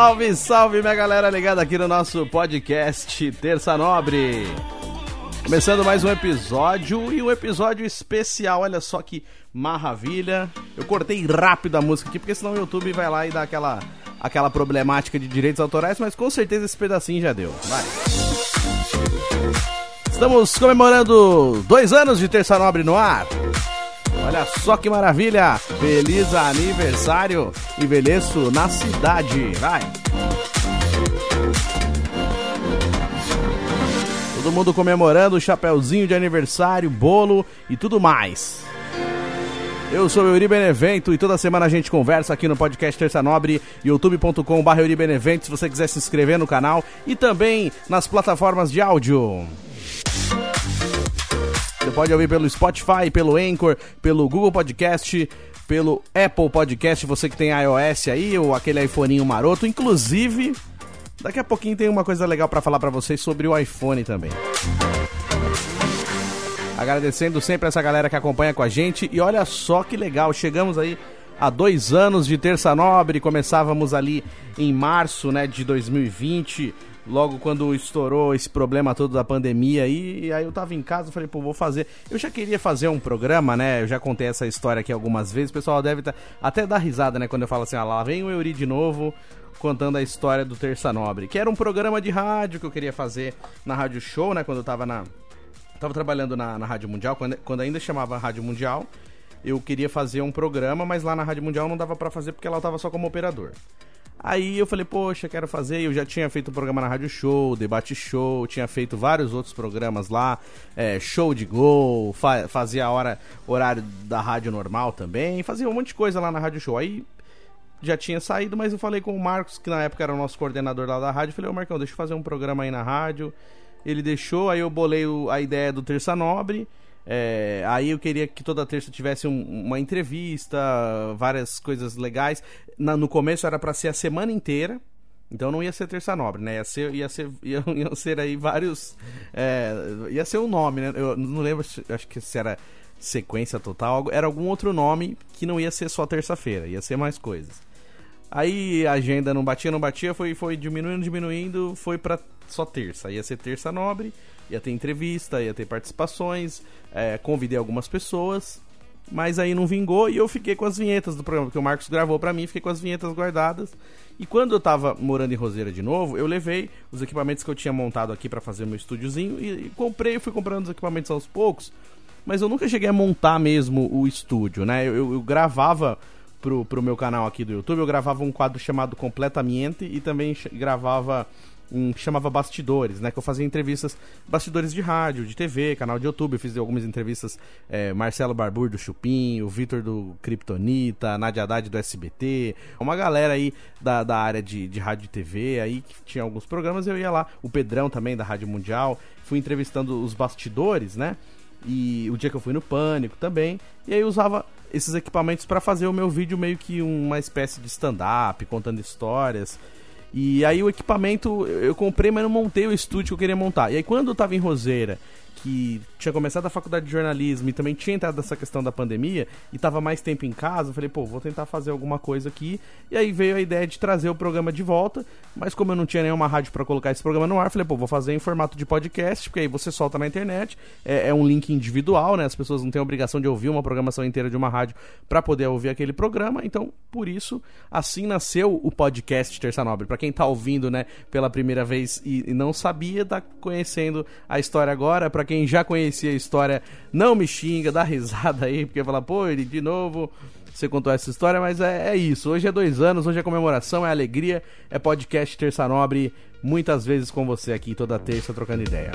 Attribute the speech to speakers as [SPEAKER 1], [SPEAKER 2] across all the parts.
[SPEAKER 1] Salve, salve, minha galera ligada aqui no nosso podcast Terça Nobre. Começando mais um episódio e um episódio especial. Olha só que maravilha. Eu cortei rápido a música aqui porque senão o YouTube vai lá e dá aquela aquela problemática de direitos autorais, mas com certeza esse pedacinho já deu. Vai. Estamos comemorando dois anos de Terça Nobre no ar. Olha só que maravilha! Feliz aniversário! Envelheço na cidade. Vai! Todo mundo comemorando, chapéuzinho de aniversário, bolo e tudo mais. Eu sou o Yuri Benevento e toda semana a gente conversa aqui no podcast Terça Nobre, youtube.com.br se você quiser se inscrever no canal e também nas plataformas de áudio. Você pode ouvir pelo Spotify, pelo Anchor, pelo Google Podcast, pelo Apple Podcast, você que tem iOS aí, ou aquele iPhoneinho maroto. Inclusive, daqui a pouquinho tem uma coisa legal para falar para vocês sobre o iPhone também. Agradecendo sempre essa galera que acompanha com a gente. E olha só que legal, chegamos aí a dois anos de Terça Nobre. Começávamos ali em março né, de 2020 logo quando estourou esse problema todo da pandemia aí, e aí eu tava em casa, falei, pô, vou fazer. Eu já queria fazer um programa, né? Eu já contei essa história aqui algumas vezes, o pessoal deve tá, até dar risada, né, quando eu falo assim, ah, lá vem o Euri de novo contando a história do Terça Nobre, que era um programa de rádio que eu queria fazer na Rádio Show, né, quando eu tava na tava trabalhando na, na Rádio Mundial, quando, quando ainda chamava Rádio Mundial, eu queria fazer um programa, mas lá na Rádio Mundial não dava para fazer porque ela tava só como operador. Aí eu falei, poxa, quero fazer. Eu já tinha feito um programa na Rádio Show, Debate Show, tinha feito vários outros programas lá, é, show de gol, fa fazia a hora, horário da rádio normal também, fazia um monte de coisa lá na Rádio Show. Aí já tinha saído, mas eu falei com o Marcos, que na época era o nosso coordenador lá da rádio, falei, ô Marcão, deixa eu fazer um programa aí na rádio. Ele deixou, aí eu bolei o, a ideia do Terça Nobre. É, aí eu queria que toda terça tivesse um, uma entrevista, várias coisas legais. Na, no começo era para ser a semana inteira. Então não ia ser terça nobre, né? Ia ser, ia ser, iam ser aí vários. É, ia ser um nome, né? Eu não lembro, acho que se era sequência total, era algum outro nome que não ia ser só terça-feira, ia ser mais coisas. Aí a agenda não batia, não batia, foi, foi diminuindo, diminuindo, foi para só terça. Ia ser terça nobre ia ter entrevista, ia ter participações, é, convidei algumas pessoas, mas aí não vingou e eu fiquei com as vinhetas do programa, que o Marcos gravou para mim, fiquei com as vinhetas guardadas. E quando eu tava morando em Roseira de novo, eu levei os equipamentos que eu tinha montado aqui para fazer meu estúdiozinho e, e comprei, fui comprando os equipamentos aos poucos, mas eu nunca cheguei a montar mesmo o estúdio, né? Eu, eu, eu gravava pro, pro meu canal aqui do YouTube, eu gravava um quadro chamado Completamente e também gravava que chamava Bastidores, né? Que eu fazia entrevistas, bastidores de rádio, de TV, canal de YouTube. Eu fiz algumas entrevistas, é, Marcelo Barbur do Chupim, o Vitor do Kryptonita, Nadia Haddad do SBT, uma galera aí da, da área de, de rádio e TV aí que tinha alguns programas. Eu ia lá, o Pedrão também da Rádio Mundial. Fui entrevistando os bastidores, né? E o dia que eu fui no Pânico também. E aí eu usava esses equipamentos para fazer o meu vídeo meio que uma espécie de stand-up, contando histórias. E aí o equipamento eu comprei, mas não montei o estúdio que eu queria montar. E aí quando eu tava em Roseira que tinha começado a faculdade de jornalismo e também tinha entrado nessa questão da pandemia e tava mais tempo em casa, eu falei, pô, vou tentar fazer alguma coisa aqui. E aí veio a ideia de trazer o programa de volta, mas como eu não tinha nenhuma rádio para colocar esse programa no ar, falei, pô, vou fazer em formato de podcast, porque aí você solta na internet, é, é um link individual, né? As pessoas não têm a obrigação de ouvir uma programação inteira de uma rádio para poder ouvir aquele programa, então por isso assim nasceu o podcast Terça Nobre. Para quem tá ouvindo, né, pela primeira vez e, e não sabia, tá conhecendo a história agora, para quem já conhecia a história, não me xinga, dá risada aí, porque fala, pô, ele de novo você contou essa história, mas é, é, isso. Hoje é dois anos, hoje é comemoração, é alegria, é podcast Terça Nobre, muitas vezes com você aqui toda terça trocando ideia.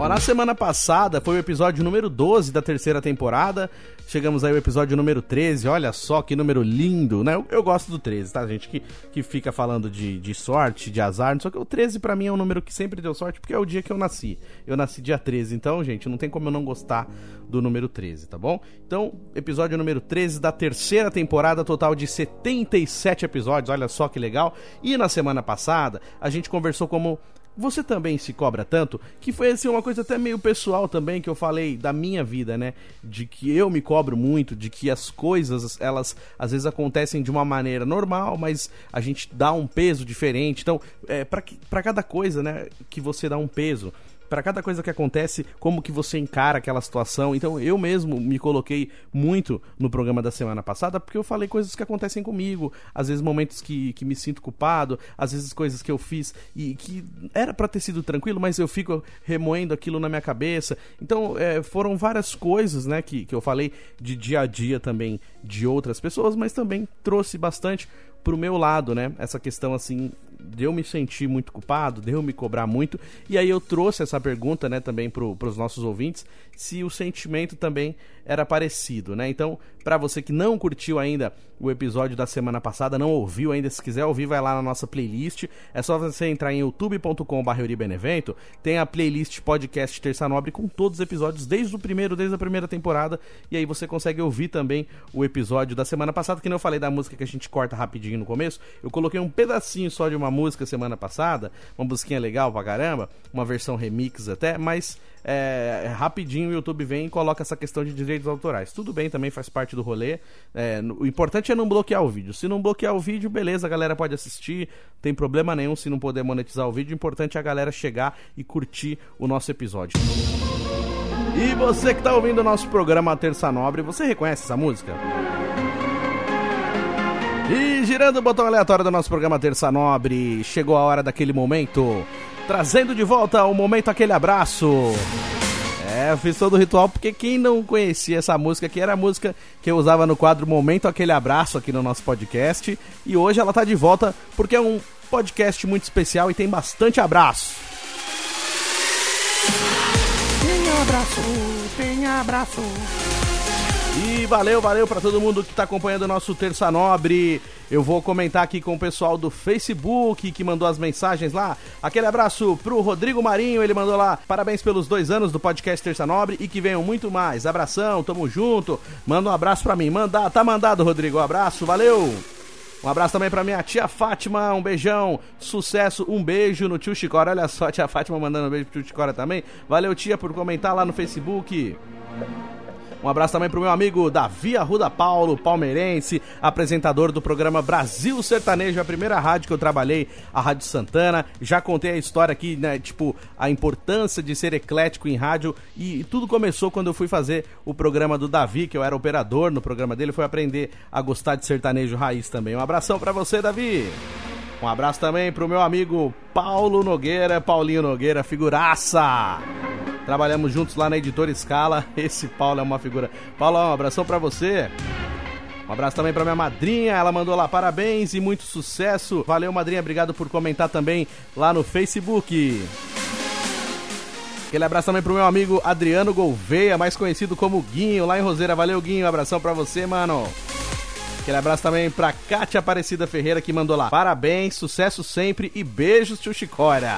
[SPEAKER 1] Ó, na semana passada foi o episódio número 12 da terceira temporada. Chegamos aí ao episódio número 13. Olha só que número lindo, né? Eu, eu gosto do 13, tá, gente? Que, que fica falando de, de sorte, de azar. Só que o 13 para mim é um número que sempre deu sorte, porque é o dia que eu nasci. Eu nasci dia 13. Então, gente, não tem como eu não gostar do número 13, tá bom? Então, episódio número 13 da terceira temporada, total de 77 episódios. Olha só que legal. E na semana passada, a gente conversou como você também se cobra tanto? Que foi assim uma coisa até meio pessoal também que eu falei da minha vida, né? De que eu me cobro muito, de que as coisas elas às vezes acontecem de uma maneira normal, mas a gente dá um peso diferente. Então, é, para cada coisa, né, que você dá um peso para cada coisa que acontece, como que você encara aquela situação. Então eu mesmo me coloquei muito no programa da semana passada porque eu falei coisas que acontecem comigo, às vezes momentos que, que me sinto culpado, às vezes coisas que eu fiz e que era para ter sido tranquilo, mas eu fico remoendo aquilo na minha cabeça. Então é, foram várias coisas, né, que, que eu falei de dia a dia também de outras pessoas, mas também trouxe bastante pro meu lado, né? Essa questão assim de eu me sentir muito culpado, de eu me cobrar muito. E aí eu trouxe essa pergunta, né, também para os nossos ouvintes, se o sentimento também era parecido, né? Então, para você que não curtiu ainda o episódio da semana passada, não ouviu ainda, se quiser ouvir, vai lá na nossa playlist. É só você entrar em youtube.com/benevento, tem a playlist podcast Terça Nobre com todos os episódios desde o primeiro, desde a primeira temporada, e aí você consegue ouvir também o episódio da semana passada, que não falei da música que a gente corta rapidinho no começo. Eu coloquei um pedacinho só de uma música semana passada, uma musiquinha legal pra caramba, uma versão remix até, mas é, rapidinho o YouTube vem e coloca essa questão de direitos autorais. Tudo bem, também faz parte do rolê. É, o importante é não bloquear o vídeo. Se não bloquear o vídeo, beleza, a galera pode assistir, tem problema nenhum se não puder monetizar o vídeo. O importante é a galera chegar e curtir o nosso episódio. E você que está ouvindo o nosso programa Terça Nobre, você reconhece essa música? E girando o botão aleatório do nosso programa Terça Nobre, chegou a hora daquele momento trazendo de volta o momento aquele abraço. É, eu fiz todo o ritual porque quem não conhecia essa música que era a música que eu usava no quadro Momento aquele abraço aqui no nosso podcast e hoje ela tá de volta porque é um podcast muito especial e tem bastante abraço. Tem abraço, tem abraço. E valeu, valeu para todo mundo que está acompanhando o nosso Terça Nobre. Eu vou comentar aqui com o pessoal do Facebook que mandou as mensagens lá. Aquele abraço pro Rodrigo Marinho, ele mandou lá parabéns pelos dois anos do podcast Terça Nobre e que venham muito mais. Abração, tamo junto. Manda um abraço para mim. Manda, tá mandado, Rodrigo. Um abraço, valeu. Um abraço também pra minha tia Fátima, um beijão, sucesso, um beijo no tio Chicora. Olha só, tia Fátima mandando um beijo pro tio Chicora também. Valeu, tia, por comentar lá no Facebook. Um abraço também pro meu amigo Davi Arruda Paulo, palmeirense, apresentador do programa Brasil Sertanejo, a primeira rádio que eu trabalhei, a Rádio Santana. Já contei a história aqui, né, tipo, a importância de ser eclético em rádio e, tudo começou quando eu fui fazer o programa do Davi, que eu era operador no programa dele, foi aprender a gostar de sertanejo raiz também. Um abração para você, Davi. Um abraço também pro meu amigo Paulo Nogueira, Paulinho Nogueira, figuraça. Trabalhamos juntos lá na editora Escala. Esse Paulo é uma figura. Paulo, um abração para você. Um abraço também para minha madrinha, ela mandou lá parabéns e muito sucesso. Valeu, madrinha, obrigado por comentar também lá no Facebook. Aquele abraço também pro meu amigo Adriano Gouveia, mais conhecido como Guinho, lá em Roseira. Valeu, Guinho, um abração para você, mano. Aquele abraço também pra Kátia Aparecida Ferreira que mandou lá. Parabéns, sucesso sempre e beijos, tio Chicória.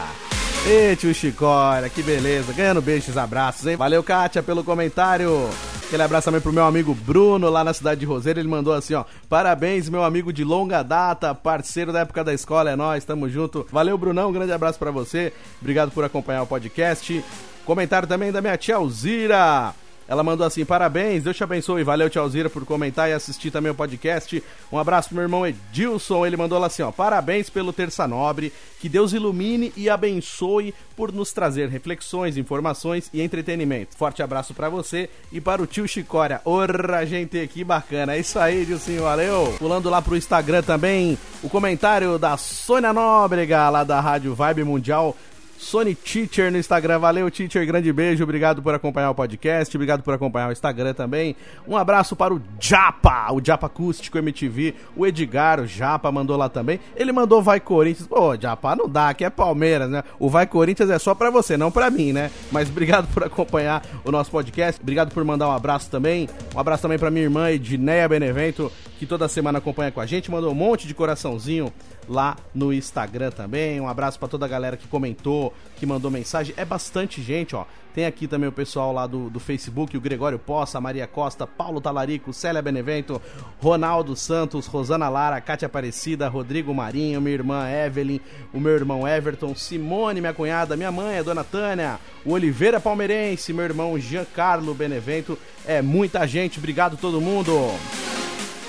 [SPEAKER 1] Ei, tio Chicória, que beleza. Ganhando beijos, abraços, hein? Valeu, Kátia, pelo comentário. Aquele abraço também pro meu amigo Bruno, lá na cidade de Roseira. Ele mandou assim, ó. Parabéns, meu amigo de longa data, parceiro da época da escola, é nós, tamo junto. Valeu, Brunão, um grande abraço para você. Obrigado por acompanhar o podcast. Comentário também da minha tia Alzira. Ela mandou assim: parabéns, Deus te abençoe. Valeu, Tia Alzira, por comentar e assistir também o podcast. Um abraço pro meu irmão Edilson. Ele mandou lá assim: ó, parabéns pelo Terça Nobre. Que Deus ilumine e abençoe por nos trazer reflexões, informações e entretenimento. Forte abraço para você e para o tio Chicória. Ora, gente, que bacana. É isso aí, Dilcinho, valeu. Pulando lá pro Instagram também, o comentário da Sônia Nóbrega, lá da Rádio Vibe Mundial Sony Teacher no Instagram. Valeu, Teacher. Grande beijo. Obrigado por acompanhar o podcast. Obrigado por acompanhar o Instagram também. Um abraço para o Japa, o Japa Acústico MTV. O Edgar, o Japa, mandou lá também. Ele mandou Vai Corinthians. Pô, Japa, não dá, aqui é Palmeiras, né? O Vai Corinthians é só para você, não para mim, né? Mas obrigado por acompanhar o nosso podcast. Obrigado por mandar um abraço também. Um abraço também para minha irmã Edneia Benevento, que toda semana acompanha com a gente. Mandou um monte de coraçãozinho lá no Instagram também. Um abraço para toda a galera que comentou, que mandou mensagem. É bastante gente, ó. Tem aqui também o pessoal lá do, do Facebook, o Gregório Poça, Maria Costa, Paulo Talarico, Célia Benevento, Ronaldo Santos, Rosana Lara, Cátia Aparecida, Rodrigo Marinho, minha irmã Evelyn, o meu irmão Everton, Simone, minha cunhada, minha mãe, a dona Tânia, o Oliveira Palmeirense, meu irmão Giancarlo Benevento. É muita gente, obrigado todo mundo.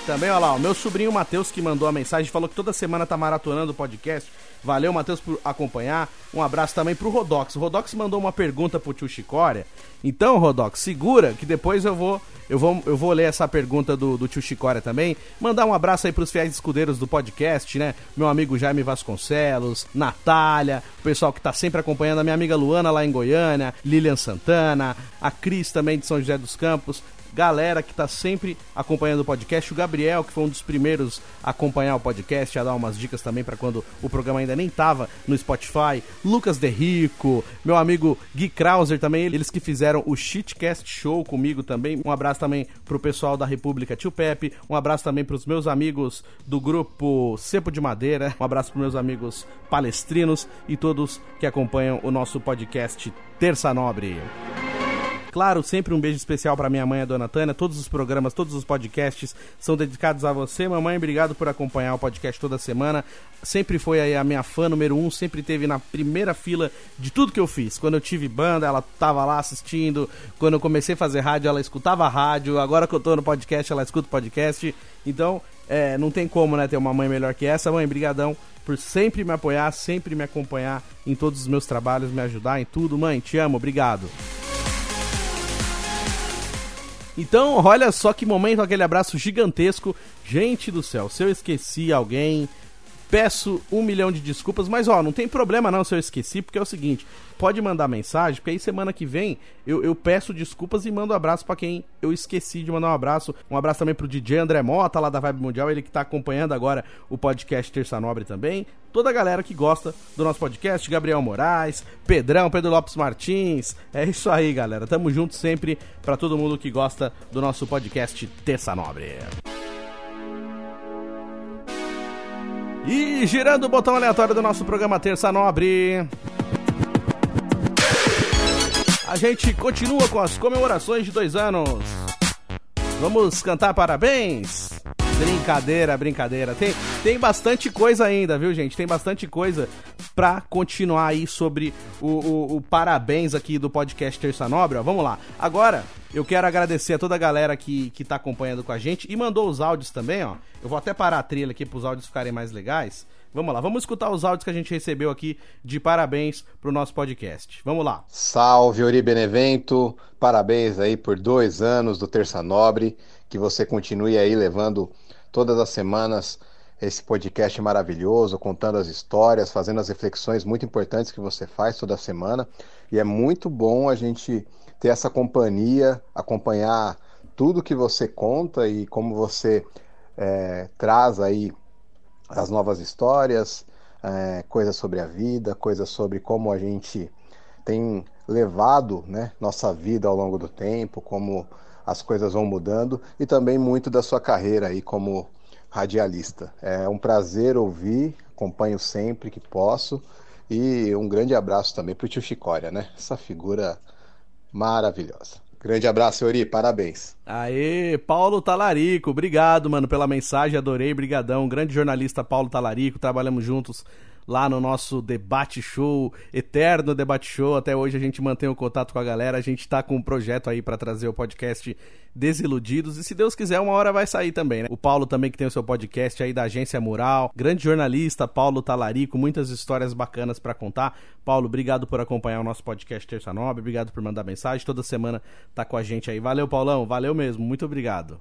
[SPEAKER 1] Também, olha lá, o meu sobrinho Matheus que mandou a mensagem, falou que toda semana tá maratonando o podcast. Valeu, Matheus, por acompanhar. Um abraço também pro Rodox. O Rodox mandou uma pergunta pro tio Chicória. Então, Rodox, segura que depois eu vou eu vou, eu vou ler essa pergunta do, do tio Chicória também. Mandar um abraço aí pros fiéis escudeiros do podcast, né? Meu amigo Jaime Vasconcelos, Natália, o pessoal que tá sempre acompanhando, a minha amiga Luana lá em Goiânia, Lilian Santana, a Cris também de São José dos Campos galera que tá sempre acompanhando o podcast. O Gabriel, que foi um dos primeiros a acompanhar o podcast, a dar umas dicas também para quando o programa ainda nem tava no Spotify. Lucas Derrico, meu amigo Gui Krauser também, eles que fizeram o Shitcast Show comigo também. Um abraço também pro pessoal da República Tio Pepe. Um abraço também pros meus amigos do grupo Cepo de Madeira. Um abraço pros meus amigos palestrinos e todos que acompanham o nosso podcast Terça Nobre. Claro, sempre um beijo especial para minha mãe, a dona Tânia. Todos os programas, todos os podcasts são dedicados a você. Mamãe, obrigado por acompanhar o podcast toda semana. Sempre foi a minha fã número um, sempre teve na primeira fila de tudo que eu fiz. Quando eu tive banda, ela tava lá assistindo. Quando eu comecei a fazer rádio, ela escutava rádio. Agora que eu tô no podcast, ela escuta o podcast. Então, é, não tem como, né, ter uma mãe melhor que essa. Mãe, brigadão por sempre me apoiar, sempre me acompanhar em todos os meus trabalhos, me ajudar em tudo. Mãe, te amo, obrigado. Então, olha só que momento, aquele abraço gigantesco. Gente do céu, se eu esqueci alguém, peço um milhão de desculpas, mas ó, não tem problema não se eu esqueci, porque é o seguinte, pode mandar mensagem, porque aí semana que vem eu, eu peço desculpas e mando um abraço para quem eu esqueci de mandar um abraço. Um abraço também pro DJ André Mota, lá da Vibe Mundial, ele que tá acompanhando agora o podcast Terça Nobre também. Toda a galera que gosta do nosso podcast, Gabriel Moraes, Pedrão, Pedro Lopes Martins. É isso aí, galera. Tamo junto sempre para todo mundo que gosta do nosso podcast Terça Nobre. E girando o botão aleatório do nosso programa Terça Nobre. A gente continua com as comemorações de dois anos. Vamos cantar parabéns? Brincadeira, brincadeira. Tem, tem bastante coisa ainda, viu, gente? Tem bastante coisa pra continuar aí sobre o, o, o parabéns aqui do podcast Terça Nobre. Ó, vamos lá. Agora, eu quero agradecer a toda a galera que, que tá acompanhando com a gente e mandou os áudios também, ó. Eu vou até parar a trilha aqui para os áudios ficarem mais legais. Vamos lá, vamos escutar os áudios que a gente recebeu aqui de parabéns pro nosso podcast. Vamos lá.
[SPEAKER 2] Salve, Ori Benevento. Parabéns aí por dois anos do Terça Nobre. Que você continue aí levando todas as semanas esse podcast maravilhoso, contando as histórias, fazendo as reflexões muito importantes que você faz toda semana. E é muito bom a gente ter essa companhia, acompanhar tudo que você conta e como você é, traz aí as novas histórias, é, coisas sobre a vida, coisas sobre como a gente tem levado né, nossa vida ao longo do tempo, como as coisas vão mudando e também muito da sua carreira aí como radialista. É um prazer ouvir, acompanho sempre que posso e um grande abraço também para o tio Chicória, né? Essa figura maravilhosa. Grande abraço, Yuri, parabéns.
[SPEAKER 1] Aê, Paulo Talarico, obrigado, mano, pela mensagem, adorei, brigadão. Grande jornalista Paulo Talarico, trabalhamos juntos lá no nosso debate show, eterno debate show. Até hoje a gente mantém o contato com a galera. A gente tá com um projeto aí para trazer o podcast Desiludidos. E se Deus quiser, uma hora vai sair também, né? O Paulo também, que tem o seu podcast aí da Agência Mural. Grande jornalista, Paulo Talarico, muitas histórias bacanas para contar. Paulo, obrigado por acompanhar o nosso podcast Terça Nobre. Obrigado por mandar mensagem. Toda semana tá com a gente aí. Valeu, Paulão. Valeu mesmo. Muito obrigado.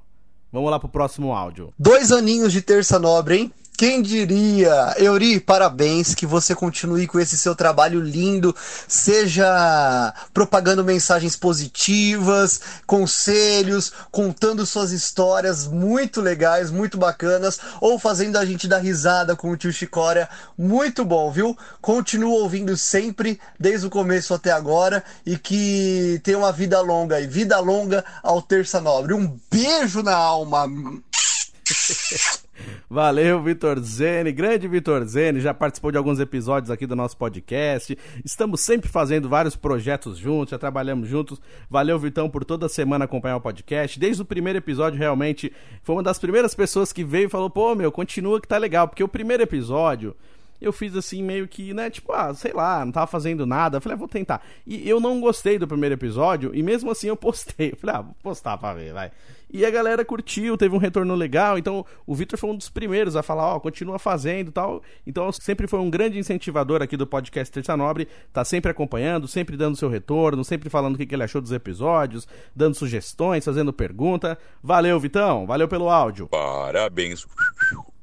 [SPEAKER 1] Vamos lá pro próximo áudio.
[SPEAKER 3] Dois aninhos de Terça Nobre, hein? Quem diria? Euri, parabéns, que você continue com esse seu trabalho lindo, seja propagando mensagens positivas, conselhos, contando suas histórias muito legais, muito bacanas, ou fazendo a gente dar risada com o tio Chicória. Muito bom, viu? Continua ouvindo sempre, desde o começo até agora, e que tenha uma vida longa aí. Vida longa ao Terça Nobre. Um beijo na alma!
[SPEAKER 1] Valeu, Vitor Zene, grande Vitor Zene, já participou de alguns episódios aqui do nosso podcast. Estamos sempre fazendo vários projetos juntos, já trabalhamos juntos. Valeu, Vitão, por toda semana acompanhar o podcast. Desde o primeiro episódio, realmente, foi uma das primeiras pessoas que veio e falou: pô, meu, continua que tá legal, porque o primeiro episódio eu fiz assim meio que, né, tipo, ah, sei lá, não tava fazendo nada. Falei, ah, vou tentar. E eu não gostei do primeiro episódio e mesmo assim eu postei. Falei, ah, vou postar pra ver, vai. E a galera curtiu, teve um retorno legal. Então o Victor foi um dos primeiros a falar, ó, oh, continua fazendo tal. Então sempre foi um grande incentivador aqui do podcast Terça Nobre. Tá sempre acompanhando, sempre dando seu retorno, sempre falando o que ele achou dos episódios, dando sugestões, fazendo pergunta. Valeu, Vitão. Valeu pelo áudio.
[SPEAKER 4] Parabéns.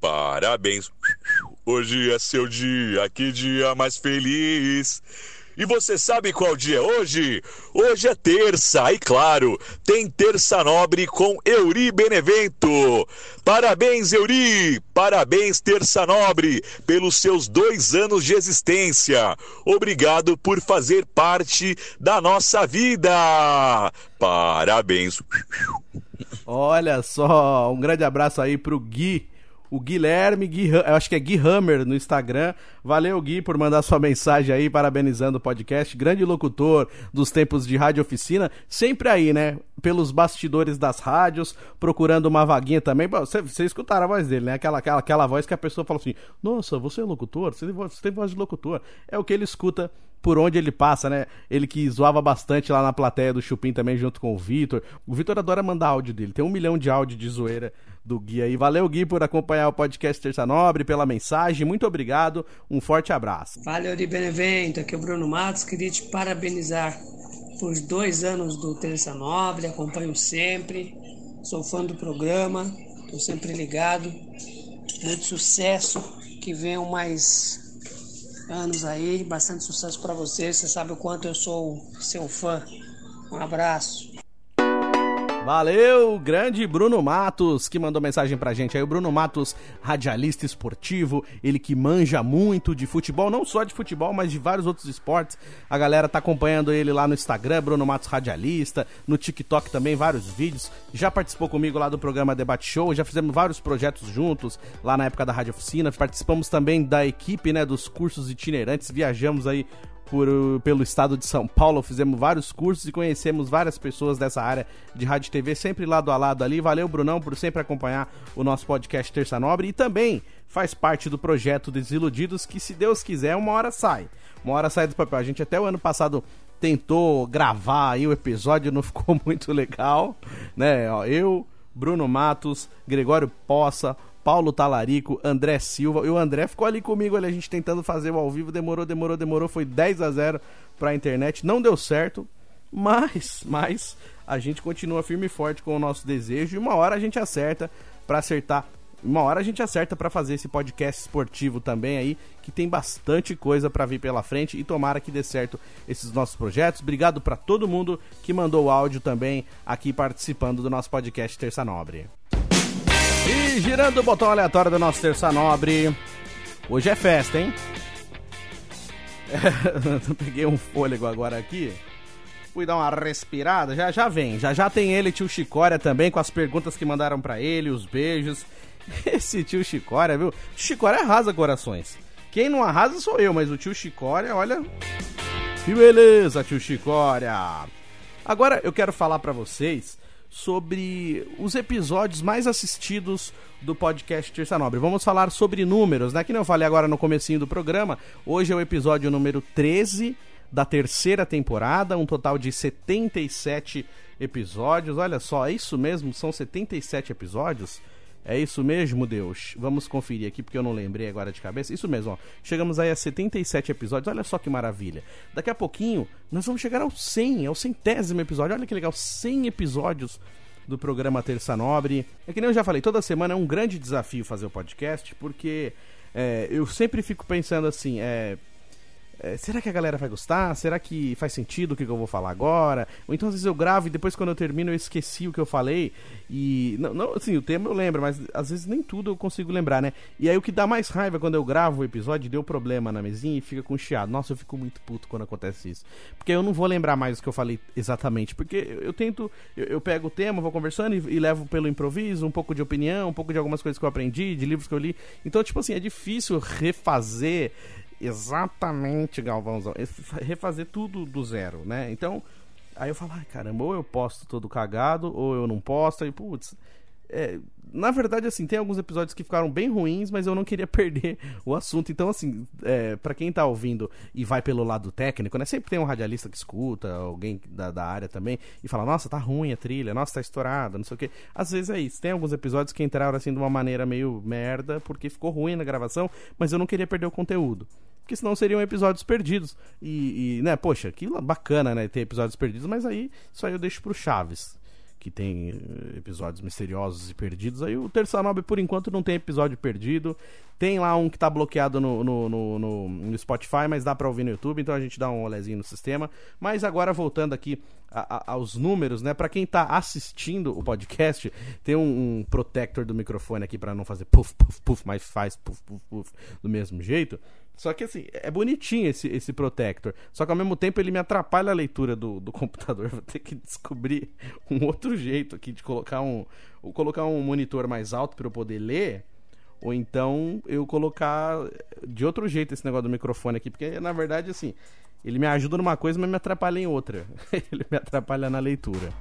[SPEAKER 4] Parabéns. Hoje é seu dia, que dia mais feliz. E você sabe qual dia é hoje? Hoje é terça, e claro, tem Terça Nobre com Euri Benevento. Parabéns, Euri! Parabéns, Terça Nobre, pelos seus dois anos de existência. Obrigado por fazer parte da nossa vida. Parabéns.
[SPEAKER 1] Olha só, um grande abraço aí pro Gui o Guilherme, Gui, eu acho que é Gui Hammer no Instagram. Valeu, Gui, por mandar sua mensagem aí, parabenizando o podcast. Grande locutor dos tempos de rádio oficina, sempre aí, né? Pelos bastidores das rádios, procurando uma vaguinha também. Você, você escutaram a voz dele, né? Aquela, aquela, aquela voz que a pessoa fala assim: Nossa, você é locutor? Você tem, voz, você tem voz de locutor. É o que ele escuta por onde ele passa, né? Ele que zoava bastante lá na plateia do Chupim também, junto com o Vitor. O Vitor adora mandar áudio dele. Tem um milhão de áudio de zoeira do Gui aí. Valeu, Gui, por acompanhar o podcast Terça Nobre, pela mensagem. Muito obrigado. Um forte abraço.
[SPEAKER 5] Valeu, de Benevento. Aqui é o Bruno Matos. Queria te parabenizar por dois anos do Terça Nobre. Acompanho sempre. Sou fã do programa. Estou sempre ligado. Muito sucesso. Que venham mais anos aí. Bastante sucesso para você. Você sabe o quanto eu sou seu fã. Um abraço.
[SPEAKER 1] Valeu, grande Bruno Matos, que mandou mensagem pra gente aí. O Bruno Matos, radialista esportivo, ele que manja muito de futebol, não só de futebol, mas de vários outros esportes. A galera tá acompanhando ele lá no Instagram, Bruno Matos Radialista, no TikTok também, vários vídeos. Já participou comigo lá do programa Debate Show, já fizemos vários projetos juntos lá na época da Rádio Oficina. Participamos também da equipe, né, dos cursos itinerantes, viajamos aí por, pelo estado de São Paulo, fizemos vários cursos e conhecemos várias pessoas dessa área de rádio e TV, sempre lado a lado ali. Valeu, Brunão, por sempre acompanhar o nosso podcast Terça Nobre e também faz parte do projeto Desiludidos, que se Deus quiser, uma hora sai. Uma hora sai do papel. A gente até o ano passado tentou gravar aí o episódio, não ficou muito legal, né? Ó, eu, Bruno Matos, Gregório Poça, Paulo Talarico, André Silva. E o André ficou ali comigo, ali, a gente tentando fazer o ao vivo. Demorou, demorou, demorou. Foi 10 a 0 pra internet. Não deu certo. Mas, mas, a gente continua firme e forte com o nosso desejo. E uma hora a gente acerta para acertar. Uma hora a gente acerta para fazer esse podcast esportivo também aí, que tem bastante coisa para vir pela frente e tomara que dê certo esses nossos projetos. Obrigado para todo mundo que mandou áudio também aqui participando do nosso podcast Terça Nobre. E girando o botão aleatório do nosso Terça Nobre. Hoje é festa, hein? É, peguei um fôlego agora aqui. Fui dar uma respirada. Já já vem. Já já tem ele, tio Chicória, também, com as perguntas que mandaram para ele, os beijos. Esse tio Chicória, viu? Chicória arrasa corações. Quem não arrasa sou eu, mas o tio Chicória, olha. Que beleza, tio Chicória. Agora eu quero falar para vocês sobre os episódios mais assistidos do podcast Terça Nobre. Vamos falar sobre números, né? Que não falei agora no comecinho do programa. Hoje é o episódio número 13 da terceira temporada, um total de 77 episódios. Olha só, é isso mesmo? São 77 episódios? É isso mesmo, Deus? Vamos conferir aqui porque eu não lembrei agora de cabeça. Isso mesmo, ó. Chegamos aí a 77 episódios. Olha só que maravilha. Daqui a pouquinho nós vamos chegar ao 100, ao centésimo episódio. Olha que legal, 100 episódios do programa Terça Nobre. É que nem eu já falei, toda semana é um grande desafio fazer o podcast, porque é, eu sempre fico pensando assim, é, é, será que a galera vai gostar? Será que faz sentido o que eu vou falar agora? Ou então às vezes eu gravo e depois quando eu termino eu esqueci o que eu falei e não, não assim, o tema eu lembro, mas às vezes nem tudo eu consigo lembrar, né? E aí o que dá mais raiva quando eu gravo o episódio, deu problema na mesinha e fica com chiado. Nossa, eu fico muito puto quando acontece isso. Porque eu não vou lembrar mais o que eu falei exatamente, porque eu, eu tento, eu, eu, pego o tema, vou conversando e, e levo pelo improviso, um pouco de opinião, um pouco de algumas coisas que eu aprendi, de livros que eu li. Então, tipo assim, é difícil refazer Exatamente, Galvãozão. Refazer tudo do zero, né? Então, aí eu falo, ai caramba, ou eu posto todo cagado, ou eu não posto, e putz. É, na verdade, assim, tem alguns episódios que ficaram bem ruins, mas eu não queria perder o assunto. Então, assim, é, para quem tá ouvindo e vai pelo lado técnico, né? Sempre tem um radialista que escuta, alguém da, da área também, e fala, nossa, tá ruim a trilha, nossa, tá estourada, não sei o quê. Às vezes é isso. Tem alguns episódios que entraram assim de uma maneira meio merda, porque ficou ruim na gravação, mas eu não queria perder o conteúdo porque senão seriam episódios perdidos. E, e, né, poxa, que bacana, né, ter episódios perdidos, mas aí isso aí eu deixo pro Chaves, que tem eh, episódios misteriosos e perdidos. Aí o Terça Nobre, por enquanto, não tem episódio perdido. Tem lá um que tá bloqueado no, no, no, no, Spotify, mas dá pra ouvir no YouTube, então a gente dá um olezinho no sistema. Mas agora, voltando aqui a, a, aos números, né, pra quem tá assistindo o podcast, tem um, um protector do microfone aqui para não fazer puff, puff, puff, mas faz puff, puff, puff do mesmo jeito. Só que assim, é bonitinho esse, esse protector. Só que ao mesmo tempo ele me atrapalha a leitura do, do computador. Vou ter que descobrir um outro jeito aqui de colocar um, colocar um monitor mais alto para eu poder ler. Ou então eu colocar de outro jeito esse negócio do microfone aqui. Porque na verdade, assim, ele me ajuda numa coisa, mas me atrapalha em outra. ele me atrapalha na leitura.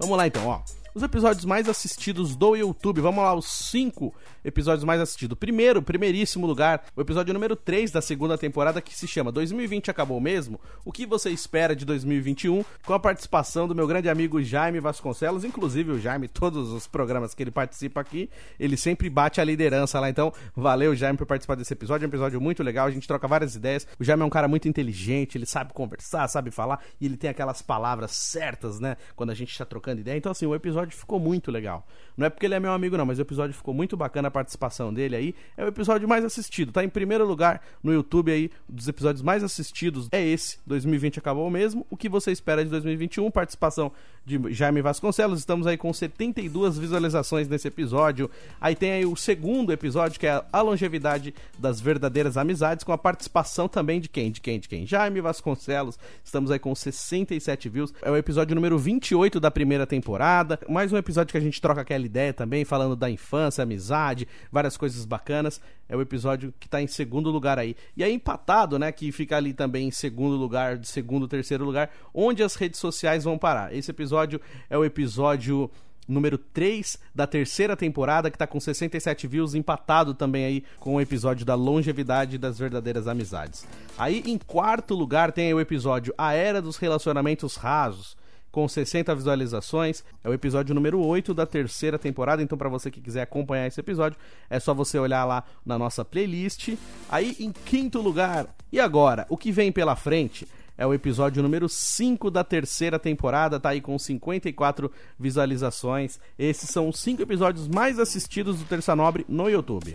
[SPEAKER 1] Vamos lá então, ó os episódios mais assistidos do YouTube. Vamos lá, os cinco episódios mais assistidos. Primeiro, primeiríssimo lugar, o episódio número 3 da segunda temporada que se chama 2020 acabou mesmo? O que você espera de 2021? Com a participação do meu grande amigo Jaime Vasconcelos, inclusive o Jaime, todos os programas que ele participa aqui, ele sempre bate a liderança lá. Então, valeu Jaime por participar desse episódio, é um episódio muito legal, a gente troca várias ideias. O Jaime é um cara muito inteligente, ele sabe conversar, sabe falar e ele tem aquelas palavras certas, né, quando a gente está trocando ideia. Então, assim, o episódio episódio ficou muito legal. Não é porque ele é meu amigo, não, mas o episódio ficou muito bacana a participação dele aí. É o episódio mais assistido, tá em primeiro lugar no YouTube aí, dos episódios mais assistidos. É esse, 2020 acabou mesmo. O que você espera de 2021? Participação de Jaime Vasconcelos. Estamos aí com 72 visualizações nesse episódio. Aí tem aí o segundo episódio, que é a longevidade das verdadeiras amizades, com a participação também de quem? De quem? De quem? Jaime Vasconcelos. Estamos aí com 67 views. É o episódio número 28 da primeira temporada mais um episódio que a gente troca aquela ideia também, falando da infância, amizade, várias coisas bacanas. É o episódio que tá em segundo lugar aí. E aí, empatado, né? Que fica ali também em segundo lugar, de segundo, terceiro lugar, onde as redes sociais vão parar. Esse episódio é o episódio número 3 da terceira temporada, que tá com 67 views, empatado também aí com o episódio da longevidade das verdadeiras amizades. Aí, em quarto lugar, tem o episódio A Era dos Relacionamentos Rasos com 60 visualizações. É o episódio número 8 da terceira temporada. Então, para você que quiser acompanhar esse episódio, é só você olhar lá na nossa playlist. Aí, em quinto lugar, e agora? O que vem pela frente? É o episódio número 5 da terceira temporada, tá aí com 54 visualizações. Esses são os 5 episódios mais assistidos do Terça Nobre no YouTube.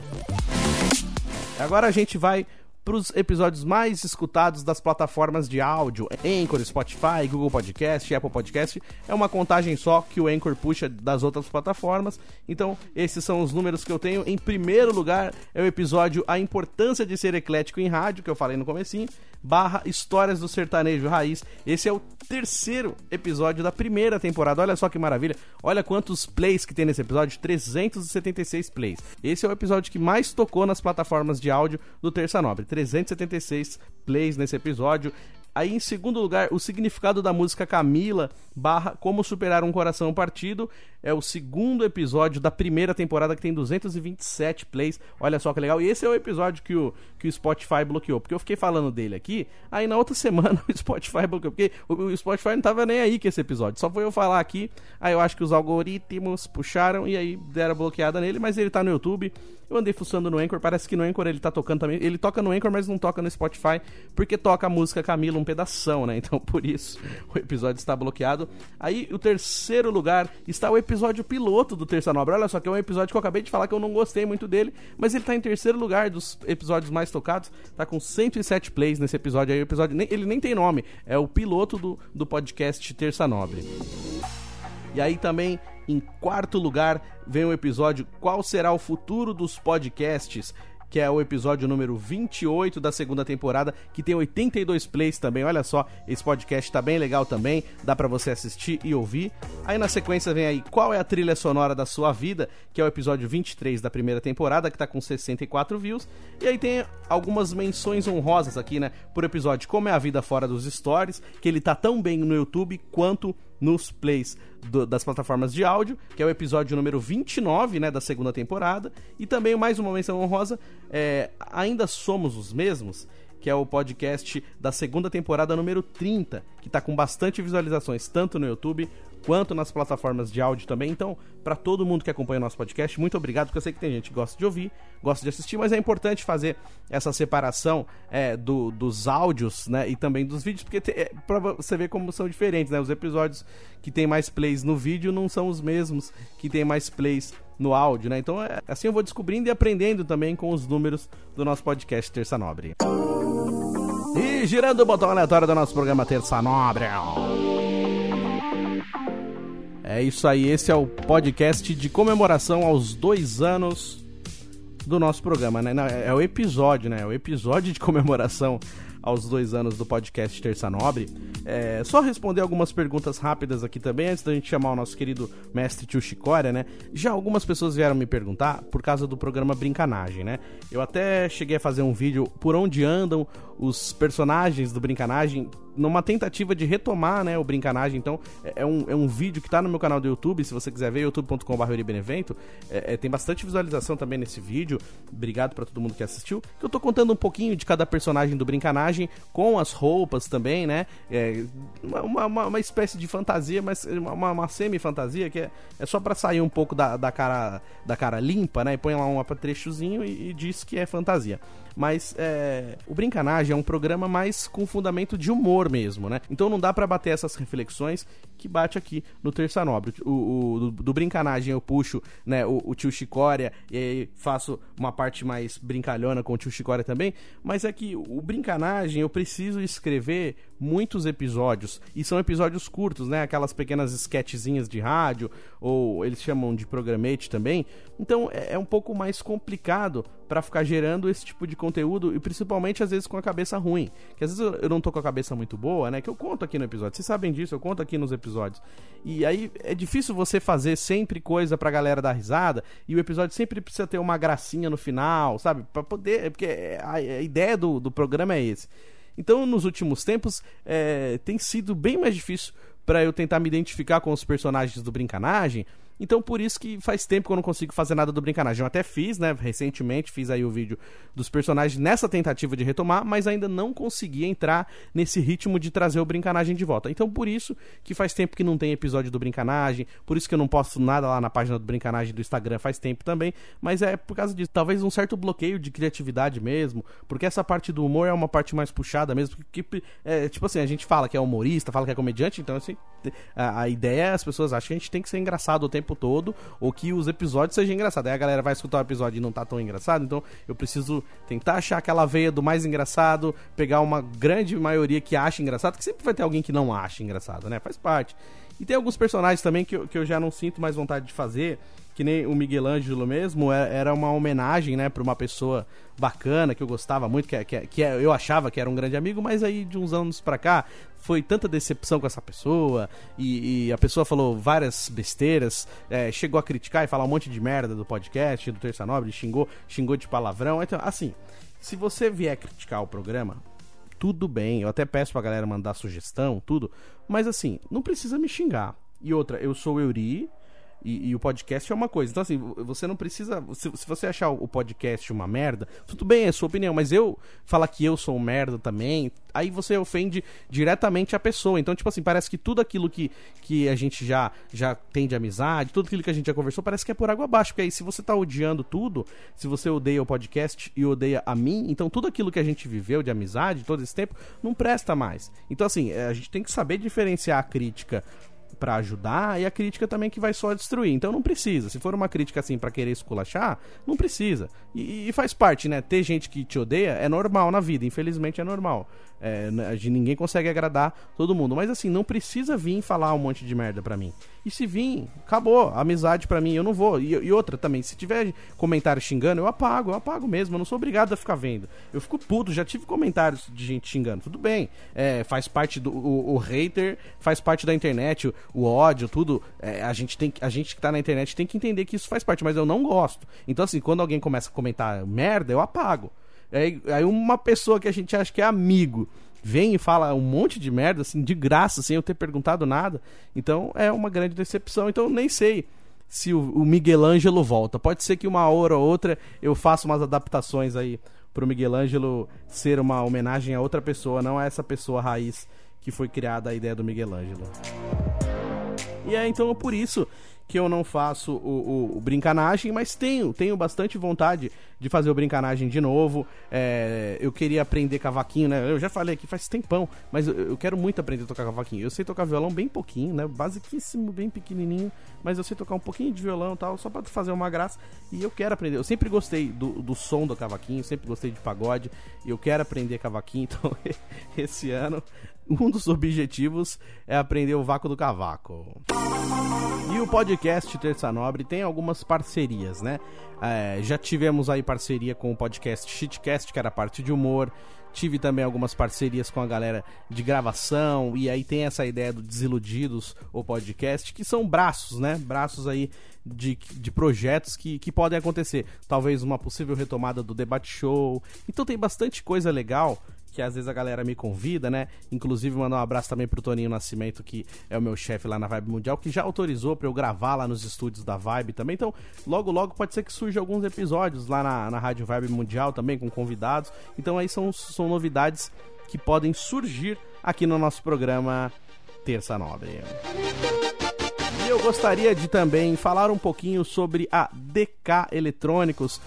[SPEAKER 1] Agora a gente vai para os episódios mais escutados das plataformas de áudio, Anchor, Spotify, Google Podcast, Apple Podcast. É uma contagem só que o Anchor puxa das outras plataformas. Então, esses são os números que eu tenho. Em primeiro lugar, é o episódio A Importância de Ser Eclético em Rádio, que eu falei no comecinho barra Histórias do Sertanejo Raiz. Esse é o terceiro episódio da primeira temporada. Olha só que maravilha. Olha quantos plays que tem nesse episódio. 376 plays. Esse é o episódio que mais tocou nas plataformas de áudio do Terça Nobre. 376 plays nesse episódio. Aí, em segundo lugar, o significado da música Camila barra Como Superar um Coração Partido é o segundo episódio da primeira temporada que tem 227 plays. Olha só que legal. E esse é o episódio que o, que o Spotify bloqueou. Porque eu fiquei falando dele aqui, aí na outra semana o Spotify bloqueou. Porque o, Spotify não tava nem aí com esse episódio. Só foi eu falar aqui. Aí eu acho que os algoritmos puxaram e aí deram bloqueada nele. Mas ele tá no YouTube. Eu andei fuçando no Anchor, parece que no Anchor ele tá tocando também. Ele toca no Anchor, mas não toca no Spotify, porque toca a música Camila um pedação, né? Então por isso o episódio está bloqueado. Aí o terceiro lugar está o episódio piloto do Terça Nobre. Olha só, que é um episódio que eu acabei de falar que eu não gostei muito dele, mas ele tá em terceiro lugar dos episódios mais tocados. Tá com 107 plays nesse episódio aí. O episódio nem, ele nem tem nome, é o piloto do, do podcast Terça Nobre. E aí também, em quarto lugar, vem o episódio Qual será o futuro dos podcasts? Que é o episódio número 28 da segunda temporada, que tem 82 plays também. Olha só, esse podcast tá bem legal também, dá para você assistir e ouvir. Aí na sequência vem aí Qual é a trilha sonora da sua vida, que é o episódio 23 da primeira temporada, que tá com 64 views. E aí tem algumas menções honrosas aqui, né, por episódio Como é a vida fora dos stories, que ele tá tão bem no YouTube quanto nos plays do, das plataformas de áudio, que é o episódio número 29, né, da segunda temporada, e também mais uma menção honrosa, é, Ainda Somos os Mesmos, que é o podcast da segunda temporada número 30, que está com bastante visualizações, tanto no YouTube quanto nas plataformas de áudio também. Então, para todo mundo que acompanha o nosso podcast, muito obrigado, porque eu sei que tem gente que gosta de ouvir, gosta de assistir, mas é importante fazer essa separação é, do, dos áudios né, e também dos vídeos, porque te, é, para você ver como são diferentes. Né? Os episódios que tem mais plays no vídeo não são os mesmos que tem mais plays no áudio, né? Então, é, assim eu vou descobrindo e aprendendo também com os números do nosso podcast Terça Nobre. E girando o botão aleatório do nosso programa Terça Nobre. É isso aí, esse é o podcast de comemoração aos dois anos do nosso programa, né? Não, é o episódio, né? É o episódio de comemoração aos dois anos do podcast Terça Nobre. É, só responder algumas perguntas rápidas aqui também, antes da gente chamar o nosso querido mestre Tio Chicória, né? Já algumas pessoas vieram me perguntar por causa do programa Brincanagem, né? Eu até cheguei a fazer um vídeo por onde andam os personagens do Brincanagem numa tentativa de retomar né, o Brincanagem. Então, é, é um, é um vídeo que está no meu canal do YouTube. Se você quiser ver, youtube.com.br Benevento. É, é, tem bastante visualização também nesse vídeo. Obrigado para todo mundo que assistiu. Eu tô contando um pouquinho de cada personagem do Brincanagem, com as roupas também, né? É, uma, uma, uma, espécie de fantasia, mas uma, uma semi-fantasia que é, é só para sair um pouco da, da, cara, da cara limpa, né? E põe lá um apetrechozinho e, e diz que é fantasia. Mas é, o Brincanagem é um programa mais com fundamento de humor mesmo, né? Então não dá para bater essas reflexões que bate aqui no Terça Nobre. O, o do, do, Brincanagem eu puxo né, o, o tio Chicória e faço uma parte mais brincalhona com o tio Chicória também, mas é que o Brincanagem eu preciso escrever muitos episódios, e são episódios curtos, né? Aquelas pequenas sketchzinhas de rádio, ou eles chamam de programete também. Então é, é um pouco mais complicado para ficar gerando esse tipo de conteúdo e principalmente às vezes com a cabeça ruim. Que às vezes eu não tô com a cabeça muito boa, né? Que eu conto aqui no episódio. Vocês sabem disso, eu conto aqui nos episódios. E aí é difícil você fazer sempre coisa pra galera dar risada e o episódio sempre precisa ter uma gracinha no final, sabe? Para poder, porque a, a ideia do, do programa é esse. Então, nos últimos tempos, é, tem sido bem mais difícil para eu tentar me identificar com os personagens do Brincanagem, então por isso que faz tempo que eu não consigo fazer nada do Brincanagem. Eu até fiz, né, recentemente, fiz aí o vídeo dos personagens nessa tentativa de retomar, mas ainda não consegui entrar nesse ritmo de trazer o Brincanagem de volta. Então por isso que faz tempo que não tem episódio do Brincanagem, por isso que eu não posto nada lá na página do Brincanagem do Instagram faz tempo também, mas é por causa disso. Talvez um certo bloqueio de criatividade mesmo, porque essa parte do humor é uma parte mais puxada mesmo, que, é, tipo assim, a gente fala que é humorista, fala que é comediante, então assim, a, a ideia é as pessoas acham que a gente tem que ser engraçado o tempo tempo todo, ou que os episódios sejam engraçados. Aí a galera vai escutar o episódio e não tá tão engraçado, então eu preciso tentar achar aquela veia do mais engraçado, pegar uma grande maioria que acha engraçado, que sempre vai ter alguém que não acha engraçado, né? Faz parte. E tem alguns personagens também que eu, que eu já não sinto mais vontade de fazer, que nem o Miguel Ângelo mesmo, é, era uma homenagem, né, pra uma pessoa bacana, que eu gostava muito, que, que, que eu achava que era um grande amigo, mas aí de uns anos pra cá, foi tanta decepção com essa pessoa, e, e a pessoa falou várias besteiras, é, chegou a criticar e falar um monte de merda do podcast, do Terça Nobre, xingou, xingou de palavrão, então, assim, se você vier criticar o programa, tudo bem, eu até peço pra galera mandar sugestão, tudo, mas assim, não precisa me xingar. E outra, eu sou Euri, E, e, o podcast é uma coisa. Então, assim, você não precisa. Se, se, você achar o podcast uma merda, tudo bem, é sua opinião, mas eu falar que eu sou um merda também, aí você ofende diretamente a pessoa. Então, tipo assim, parece que tudo aquilo que, que a gente já, já tem de amizade, tudo aquilo que a gente já conversou, parece que é por água abaixo. Porque aí, se você tá odiando tudo, se você odeia o podcast e odeia a mim, então tudo aquilo que a gente viveu de amizade todo esse tempo não presta mais. Então, assim, é, a gente tem que saber diferenciar a crítica para ajudar e a crítica também que vai só destruir. Então não precisa. Se for uma crítica assim para querer esculachar, não precisa. E, e, faz parte, né? Ter gente que te odeia é normal na vida, infelizmente é normal. É, ninguém consegue agradar todo mundo. Mas assim, não precisa vir falar um monte de merda pra mim. E se vir, acabou. Amizade pra mim, eu não vou. E, e, outra também, se tiver comentário xingando, eu apago, eu apago mesmo. Eu não sou obrigado a ficar vendo. Eu fico puto, já tive comentários de gente xingando. Tudo bem. É, faz parte do. O, o, hater faz parte da internet, o, ódio, tudo. É, a, gente tem, a gente que tá na internet tem que entender que isso faz parte, mas eu não gosto. Então, assim, quando alguém começa a comentar merda, eu apago. Aí, aí uma pessoa que a gente acha que é amigo vem e fala um monte de merda, assim, de graça, sem eu ter perguntado nada. Então é uma grande decepção. Então nem sei se o, o Miguel Ângelo volta. Pode ser que uma hora ou outra eu faça umas adaptações aí pro Miguel Ângelo ser uma homenagem a outra pessoa, não a essa pessoa raiz que foi criada a ideia do Miguel Ângelo. E é então por isso que eu não faço o, o, o, brincanagem, mas tenho, tenho bastante vontade de fazer o brincanagem de novo. É, eu queria aprender cavaquinho, né? Eu já falei aqui faz tempão, mas eu, eu, quero muito aprender a tocar cavaquinho. Eu sei tocar violão bem pouquinho, né? Basiquíssimo, bem pequenininho, mas eu sei tocar um pouquinho de violão e tal, só para fazer uma graça. E eu quero aprender. Eu sempre gostei do, do som do cavaquinho, sempre gostei de pagode. E eu quero aprender cavaquinho, então esse ano um dos objetivos é aprender o vácuo do cavaco. E o podcast Terça Nobre tem algumas parcerias, né? É, já tivemos aí parceria com o podcast Shitcast, que era parte de humor. Tive também algumas parcerias com a galera de gravação. E aí tem essa ideia do Desiludidos, o podcast, que são braços, né? Braços aí de, de projetos que, que podem acontecer. Talvez uma possível retomada do debate show. Então tem bastante coisa legal que às vezes a galera me convida, né? Inclusive mandar um abraço também pro Toninho Nascimento, que é o meu chefe lá na Vibe Mundial, que já autorizou para eu gravar lá nos estúdios da Vibe também. Então, logo logo pode ser que surja alguns episódios lá na, na Rádio Vibe Mundial também com convidados. Então aí são, são novidades que podem surgir aqui no nosso programa Terça Nobre. E eu gostaria de também falar um pouquinho sobre a DK Eletrônicos,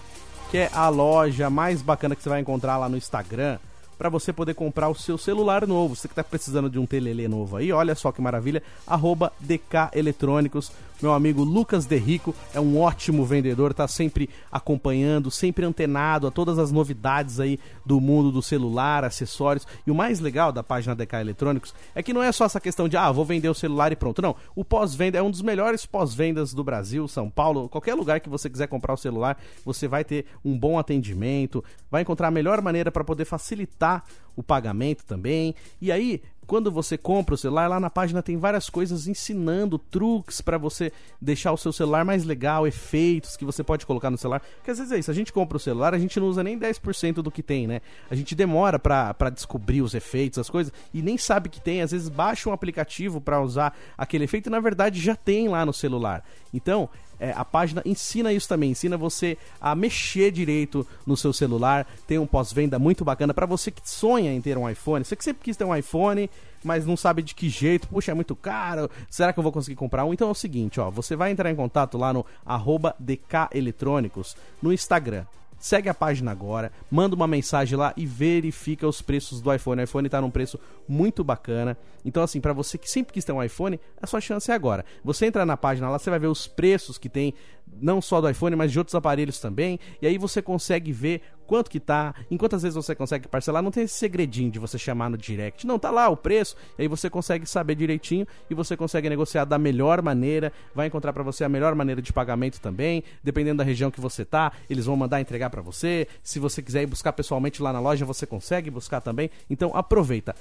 [SPEAKER 1] que é a loja mais bacana que você vai encontrar lá no Instagram para você poder comprar o seu celular novo. Você que está precisando de um telelê novo aí, olha só que maravilha. Arroba DK Eletrônicos. Meu amigo Lucas Derrico é um ótimo vendedor, tá sempre acompanhando, sempre antenado a todas as novidades aí do mundo do celular, acessórios. E o mais legal da página DK Eletrônicos é que não é só essa questão de, ah, vou vender o celular e pronto. Não, o pós-venda é um dos melhores pós-vendas do Brasil, São Paulo, qualquer lugar que você quiser comprar o celular, você vai ter um bom atendimento, vai encontrar a melhor maneira para poder facilitar o pagamento também. E aí, quando você compra o celular, lá na página tem várias coisas ensinando truques para você deixar o seu celular mais legal, efeitos que você pode colocar no celular. Porque às vezes é isso, a gente compra o celular, a gente não usa nem 10% do que tem, né? A gente demora para descobrir os efeitos, as coisas, e nem sabe que tem. Às vezes baixa um aplicativo para usar aquele efeito e na verdade já tem lá no celular. Então, é, a página ensina isso também, ensina você a mexer direito no seu celular. Tem um pós-venda muito bacana para você que sonha em ter um iPhone. Você que sempre quis ter um iPhone, mas não sabe de que jeito. Puxa, é muito caro. Será que eu vou conseguir comprar um? Então é o seguinte, ó, você vai entrar em contato lá no arroba DK Eletrônicos no Instagram segue a página agora, manda uma mensagem lá e verifica os preços do iPhone. O iPhone está num preço muito bacana. Então, assim, para você que sempre quis ter um iPhone, a sua chance é agora. Você entra na página lá, você vai ver os preços que tem, não só do iPhone, mas de outros aparelhos também. E aí você consegue ver quanto que tá, em quantas vezes você consegue parcelar. Não tem esse segredinho de você chamar no direct. Não, tá lá o preço. Aí você consegue saber direitinho e você consegue negociar da melhor maneira. Vai encontrar para você a melhor maneira de pagamento também. Dependendo da região que você tá, eles vão mandar entregar para você. Se você quiser ir buscar pessoalmente lá na loja, você consegue buscar também. Então aproveita.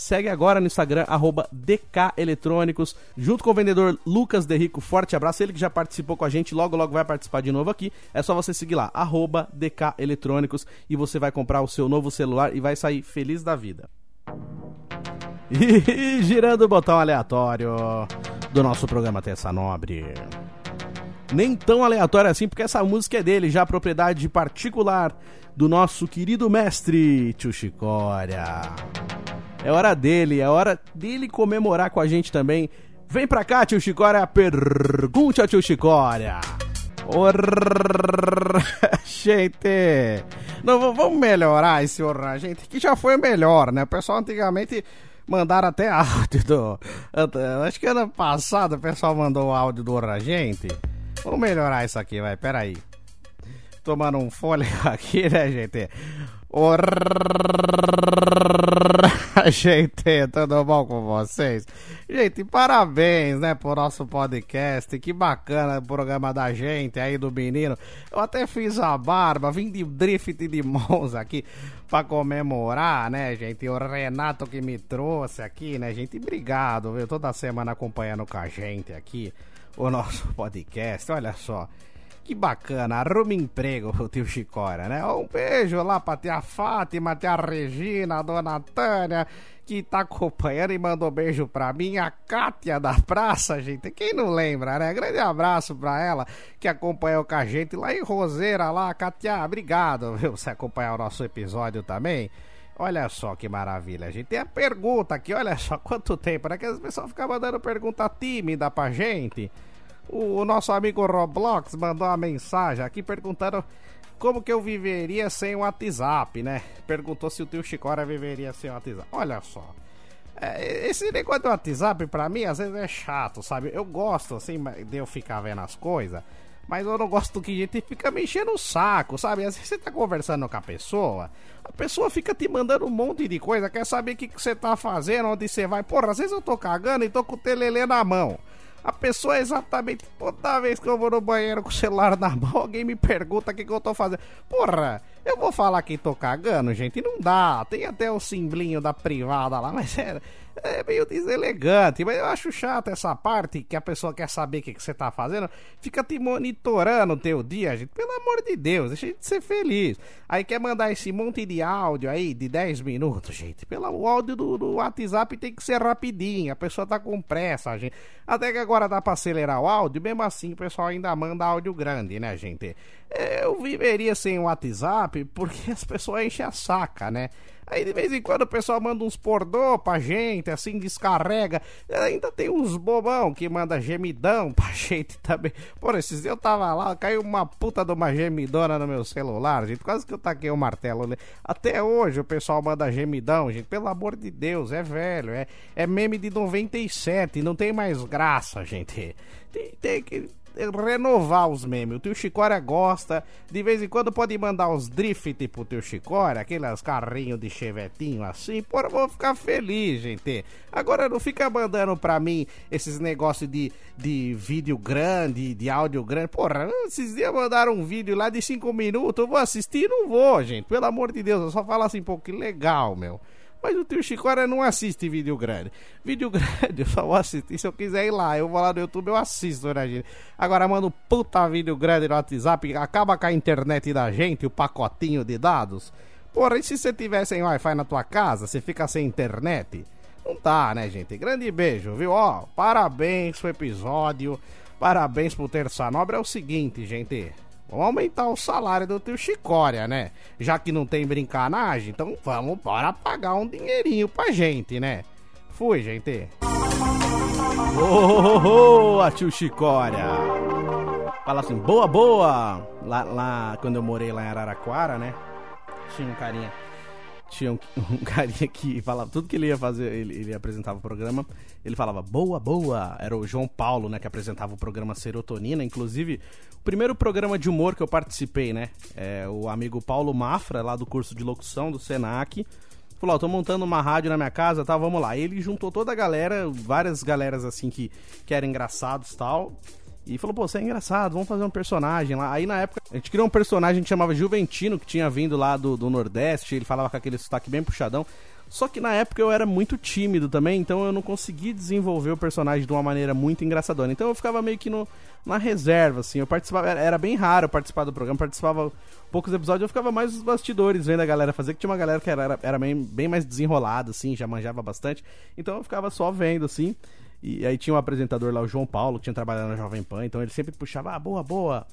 [SPEAKER 1] Segue agora no Instagram, arroba DK Eletrônicos, junto com o vendedor Lucas Derrico. Forte abraço. Ele que já participou com a gente, logo, logo vai participar de novo aqui. É só você seguir lá, arroba DK Eletrônicos, e você vai comprar o seu novo celular e vai sair feliz da vida. E girando o botão aleatório do nosso programa Terça Nobre. Nem tão aleatória assim, porque essa música é dele, já propriedade particular do nosso querido mestre Tio Chicória. É hora dele, é hora dele comemorar com a gente também. Vem pra cá, tio Chicória, pergunte ao tio Chicória. Orra, gente, não, vamos melhorar esse orra, gente, que já foi melhor, né? O pessoal antigamente mandaram até áudio do. Acho que ano passado o pessoal mandou áudio do orra, gente. Vamos melhorar isso aqui, vai, peraí. Tomando um fôlego aqui, né, gente? gente, tudo bom com vocês? Gente, parabéns, né, pro nosso podcast. Que bacana o programa da gente aí do menino. Eu até fiz a barba, vim de drift de Monza aqui pra comemorar, né, gente? O Renato que me trouxe aqui, né, gente? Obrigado, viu? Toda semana acompanhando com a gente aqui o nosso podcast. Olha só. Que bacana, arruma emprego pro tio Chicora, né? Um beijo lá pra tia Fátima, tia Regina, a dona Tânia, que tá acompanhando e mandou beijo pra mim, a Kátia da Praça, gente. Quem não lembra, né? Grande abraço pra ela que acompanhou com a gente lá em Roseira, lá. Kátia, obrigado, viu? Você acompanhar o nosso episódio também. Olha só que maravilha, a gente tem a pergunta aqui, olha só quanto tempo, né? Que as pessoas ficam mandando pergunta tímida pra gente. O, nosso amigo Roblox mandou uma mensagem aqui perguntando como que eu viveria sem o WhatsApp, né? Perguntou se o tio Chicora viveria sem o WhatsApp. Olha só. É, esse negócio do WhatsApp pra mim às vezes é chato, sabe? Eu gosto assim de eu ficar vendo as coisas, mas eu não gosto que a gente fica me enchendo o saco, sabe? Às vezes você tá conversando com a pessoa, a pessoa fica te mandando um monte de coisa, quer saber o que, que você tá fazendo, onde você vai. Porra, às vezes eu tô cagando e tô com o telelê na mão. A pessoa é exatamente toda vez que eu vou no banheiro com o celular na mão, alguém me pergunta o que, que eu tô fazendo. Porra, eu vou falar que tô cagando, gente? Não dá. Tem até o simblinho da privada lá, mas é, é meio deselegante. Mas eu acho chato essa parte que a pessoa quer saber o que, que você tá fazendo, fica te monitorando o teu dia, gente. Pelo amor de Deus, deixa gente ser feliz. Aí quer mandar esse monte de áudio aí de 10 minutos, gente. Pelo o áudio do, do WhatsApp tem que ser rapidinho, a pessoa tá com pressa, gente. Até que agora dá pra acelerar o áudio, mesmo assim o pessoal ainda manda áudio grande, né, gente? Eu viveria sem o WhatsApp porque as pessoas enchem a saca, né? Aí de vez em quando o pessoal manda uns pordô pra gente, assim, descarrega. Ainda tem uns bobão que manda gemidão pra gente também. Por esses dias eu tava lá, caiu uma puta de uma gemidona no meu celular, gente. Quase que eu taquei o martelo. Né? Até hoje o pessoal manda gemidão, gente. Pelo amor de Deus, é velho. É, é meme de 97, não tem mais graça, gente. Tem, tem que renovar os memes. O tio Chicória gosta. De vez em quando pode mandar uns drift pro tio Chicória, aqueles carrinhos de chevetinho assim. Porra, vou ficar feliz, gente. Agora não fica mandando pra mim esses negócios de, de vídeo grande, de áudio grande. Porra, esses dias mandaram um vídeo lá de 5 minutos. Eu vou assistir? Não vou, gente. Pelo amor de Deus, eu só falo assim, pô, que legal, meu. Mas o tio Chicória não assiste vídeo grande. Vídeo grande eu só vou assistir se eu quiser ir lá. Eu vou lá no YouTube, eu assisto, né, gente? Agora, mano, puta vídeo grande no WhatsApp, acaba com a internet da gente, o pacotinho de dados. Porra, e se você tiver sem Wi-Fi na tua casa, você fica sem internet? Não tá, né, gente? Grande beijo, viu? Ó, parabéns pro episódio, parabéns pro Terça Nobre. É o seguinte, gente. Vamos aumentar o salário do teu Chicória, né? Já que não tem brincanagem, então vamos para pagar um dinheirinho pra gente, né? Fui, gente. Boa, tio Chicória. Fala assim, boa, boa. Lá, lá, quando eu morei lá em Araraquara, né? Tinha um carinha tinha um, um carinha que falava tudo que ele ia fazer, ele, ele apresentava o programa, ele falava boa, boa. Era o João Paulo, né, que apresentava o programa Serotonina. Inclusive, o primeiro programa de humor que eu participei, né, é o amigo Paulo Mafra, lá do curso de locução do Senac. Falou, ó, tô montando uma rádio na minha casa, tá, vamos lá. Ele juntou toda a galera, várias galeras assim que, que eram engraçados tal. E falou, pô, você é engraçado, vamos fazer um personagem lá. Aí na época, a gente criou um personagem que chamava Juventino, que tinha vindo lá do, do Nordeste, ele falava com aquele sotaque bem puxadão. Só que na época eu era muito tímido também, então eu não consegui desenvolver o personagem de uma maneira muito engraçadora. Então eu ficava meio que no, na reserva, assim. Eu participava, era, era bem raro participar do programa, participava poucos episódios, eu ficava mais nos bastidores vendo a galera fazer, que tinha uma galera que era, era bem, bem mais desenrolada, assim, já manjava bastante. Então eu ficava só vendo, assim. E aí tinha um apresentador lá, o João Paulo, que tinha trabalhado na Jovem Pan, então ele sempre puxava, ah, boa, boa.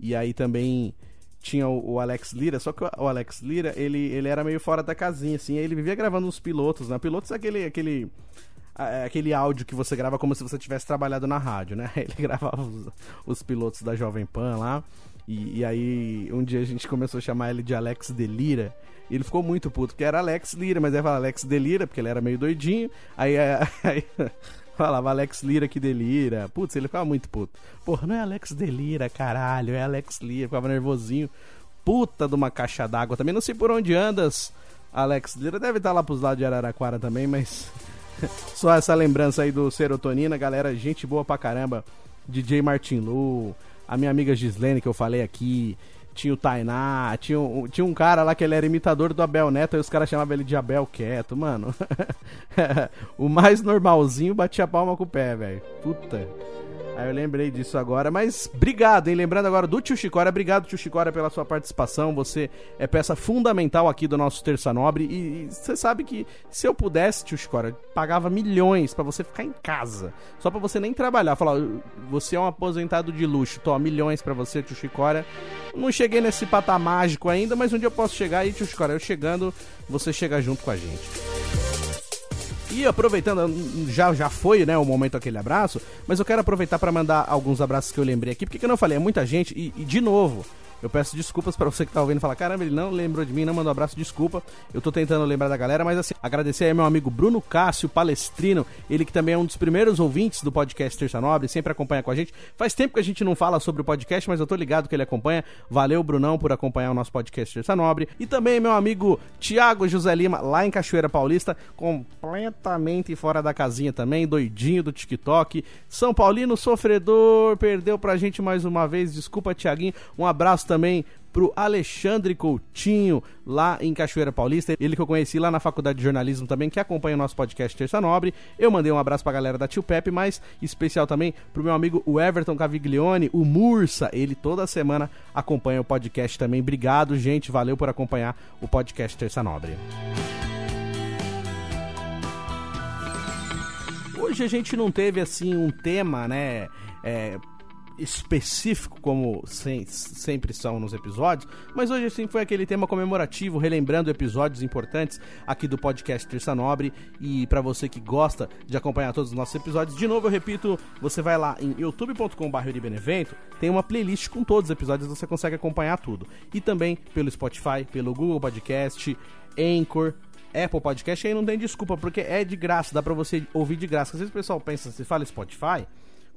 [SPEAKER 1] E aí também tinha o, o Alex Lira, só que o, Alex Lira, ele, ele era meio fora da casinha, assim, aí ele vivia gravando uns pilotos, né? Pilotos é aquele, aquele, é aquele áudio que você grava como se você tivesse trabalhado na rádio, né? Ele gravava os, os pilotos da Jovem Pan lá, e, e, aí um dia a gente começou a chamar ele de Alex Delira, e ele ficou muito puto, porque era Alex Lira, mas aí fala Alex Delira, porque ele era meio doidinho, aí, aí Falava Alex Lira que delira. Putz, ele ficava muito puto. Porra, não é Alex Delira, caralho, é Alex Lira. Ficava nervosinho. Puta de uma caixa d'água. Também não sei por onde andas, Alex Lira. Deve estar lá pros lados de Araraquara também, mas. Só essa lembrança aí do Serotonina, galera. Gente boa pra caramba. DJ Martin Lu, a minha amiga Gislene que eu falei aqui tinha o Tainá, tinha um, tinha um cara lá que ele era imitador do Abel Neto e os caras chamavam ele de Abel Quieto, mano. o mais normalzinho batia palma com o pé, velho. Puta. Aí eu lembrei disso agora, mas obrigado, hein? Lembrando agora do Tio Chicória, obrigado, Tio Chicória, pela sua participação. Você é peça fundamental aqui do nosso Terça Nobre. E você sabe que se eu pudesse, Tio Chicória, pagava milhões para você ficar em casa. Só para você nem trabalhar. Falar, você é um aposentado de luxo, toma milhões para você, Tio Chicória. Não cheguei nesse patamar mágico ainda, mas um dia eu posso chegar aí, Tio Chicória. Eu chegando, você chega junto com a gente. E aproveitando, já, já foi, né, o momento aquele abraço, mas eu quero aproveitar para mandar alguns abraços que eu lembrei aqui, porque que eu não falei, é muita gente, e, e de novo, eu peço desculpas para você que tá ouvindo e fala: caramba, ele não lembrou de mim, não mandou um abraço, desculpa. Eu tô tentando lembrar da galera, mas assim, agradecer aí meu amigo Bruno Cássio Palestrino, ele que também é um dos primeiros ouvintes do podcast Terça Nobre, sempre acompanha com a gente. Faz tempo que a gente não fala sobre o podcast, mas eu tô ligado que ele acompanha. Valeu, Brunão, por acompanhar o nosso podcast Terça Nobre. E também meu amigo Tiago José Lima, lá em Cachoeira Paulista, completamente fora da casinha também, doidinho do TikTok. São Paulino sofredor, perdeu pra gente mais uma vez. Desculpa, Tiaguinho. Um abraço também pro Alexandre Coutinho, lá em Cachoeira Paulista. Ele que eu conheci lá na Faculdade de Jornalismo também, que acompanha o nosso podcast Terça Nobre. Eu mandei um abraço pra galera da Tio Pepe, mas especial também pro meu amigo o Everton Caviglione, o Mursa. Ele toda semana acompanha o podcast também. Obrigado, gente. Valeu por acompanhar o podcast Terça Nobre. Hoje a gente não teve assim um tema, né? É, específico, como sem, sempre são nos episódios, mas hoje assim foi aquele tema comemorativo, relembrando episódios importantes aqui do podcast Terça Nobre. E para você que gosta de acompanhar todos os nossos episódios, de novo eu repito, você vai lá em youtube.com.br tem uma playlist com todos os episódios, você consegue acompanhar tudo. E também pelo Spotify, pelo Google Podcast, Anchor, Apple Podcast, aí não tem desculpa, porque é de graça, dá pra você ouvir de graça. Às vezes o pessoal pensa, se fala Spotify,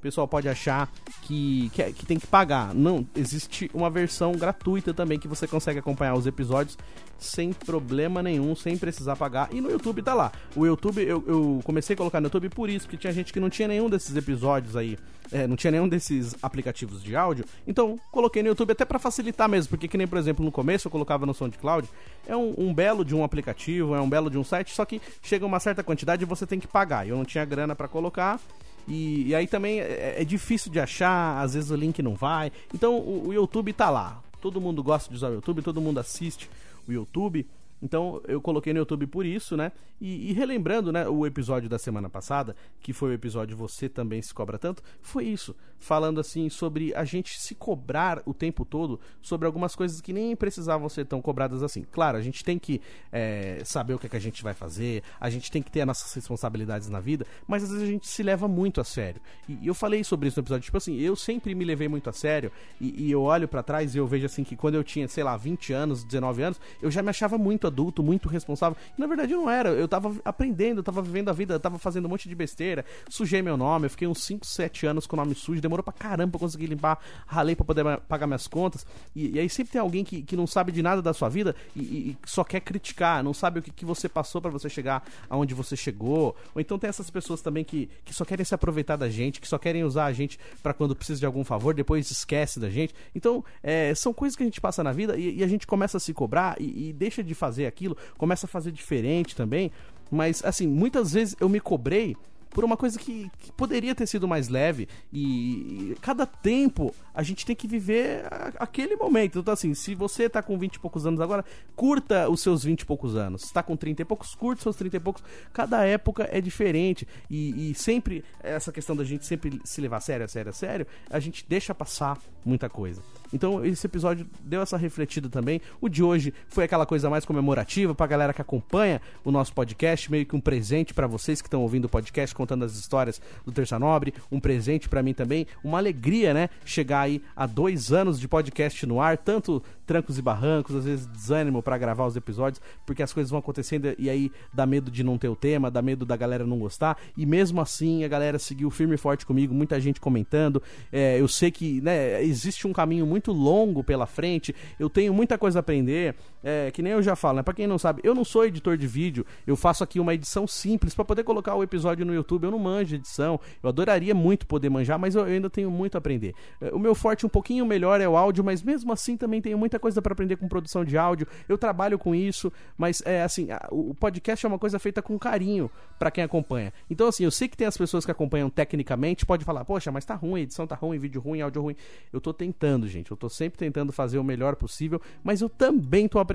[SPEAKER 1] pessoal pode achar que, que, é, que, tem que pagar. Não, existe uma versão gratuita também que você consegue acompanhar os episódios sem problema nenhum, sem precisar pagar. E no YouTube tá lá. O YouTube, eu, eu comecei a colocar no YouTube por isso, porque tinha gente que não tinha nenhum desses episódios aí, é, não tinha nenhum desses aplicativos de áudio. Então, coloquei no YouTube até para facilitar mesmo, porque que nem, por exemplo, no começo eu colocava no SoundCloud, é um, um belo de um aplicativo, é um belo de um site, só que chega uma certa quantidade e você tem que pagar. Eu não tinha grana para colocar e, e aí também é, é, difícil de achar, às vezes o link não vai. Então o, o YouTube tá lá. Todo mundo gosta de usar o YouTube, todo mundo assiste o YouTube. Então eu coloquei no YouTube por isso, né? E, e, relembrando, né, o episódio da semana passada, que foi o episódio Você Também Se Cobra Tanto, foi isso. Falando assim sobre a gente se cobrar o tempo todo sobre algumas coisas que nem precisavam ser tão cobradas assim. Claro, a gente tem que é, saber o que, é que a gente vai fazer, a gente tem que ter as nossas responsabilidades na vida, mas às vezes a gente se leva muito a sério. E, eu falei sobre isso no episódio, tipo assim, eu sempre me levei muito a sério e, e eu olho para trás e eu vejo assim que quando eu tinha, sei lá, 20 anos, 19 anos, eu já me achava muito adulto, muito responsável. E, na verdade eu não era. Eu tava aprendendo, eu tava vivendo a vida, eu tava fazendo um monte de besteira. Sujei meu nome, eu fiquei uns 5, 7 anos com o nome sujo, demorou pra caramba pra conseguir limpar, ralei pra poder pagar minhas contas. E, e aí sempre tem alguém que, que não sabe de nada da sua vida e, e só quer criticar, não sabe o que, que você passou para você chegar aonde você chegou. Ou então tem essas pessoas também que, que só querem se aproveitar da gente, que só querem usar a gente para quando precisa de algum favor, depois esquece da gente. Então, é, são coisas que a gente passa na vida e, e a gente começa a se cobrar e, e deixa de fazer aquilo começa a fazer diferente também. Mas, assim, muitas vezes eu me cobrei por uma coisa que, que poderia ter sido mais leve. E, e, cada tempo a gente tem que viver a, aquele momento. Então, assim, se você tá com 20 e poucos anos agora, curta os seus 20 e poucos anos. Se tá com 30 e poucos, curta os seus 30 e poucos. Cada época é diferente. E, e sempre, essa questão da gente sempre se levar a sério, a sério, a sério, a gente deixa passar muita coisa. Então esse episódio deu essa refletida também. O de hoje foi aquela coisa mais comemorativa pra galera que acompanha o nosso podcast, meio que um presente para vocês que estão ouvindo o podcast contando as histórias do Terça Nobre, um presente para mim também, uma alegria, né? Chegar aí a dois anos de podcast no ar, tanto trancos e barrancos, às vezes desânimo para gravar os episódios, porque as coisas vão acontecendo e aí dá medo de não ter o tema, dá medo da galera não gostar, e mesmo assim a galera seguiu firme e forte comigo, muita gente comentando. É, eu sei que né, existe um caminho muito longo pela frente, eu tenho muita coisa a aprender, é, que nem eu já falo, né? Pra quem não sabe, eu não sou editor de vídeo, eu faço aqui uma edição simples para poder colocar o episódio no YouTube. Eu não manjo edição, eu adoraria muito poder manjar, mas eu ainda tenho muito a aprender. É, o meu forte um pouquinho melhor é o áudio, mas mesmo assim também tenho muita coisa para aprender com produção de áudio. Eu trabalho com isso, mas é assim, o podcast é uma coisa feita com carinho para quem acompanha. Então assim, eu sei que tem as pessoas que acompanham tecnicamente, pode falar: "Poxa, mas tá ruim, a edição tá ruim, vídeo ruim, áudio ruim". Eu tô tentando, gente. Eu tô sempre tentando fazer o melhor possível, mas eu também tô aprendendo.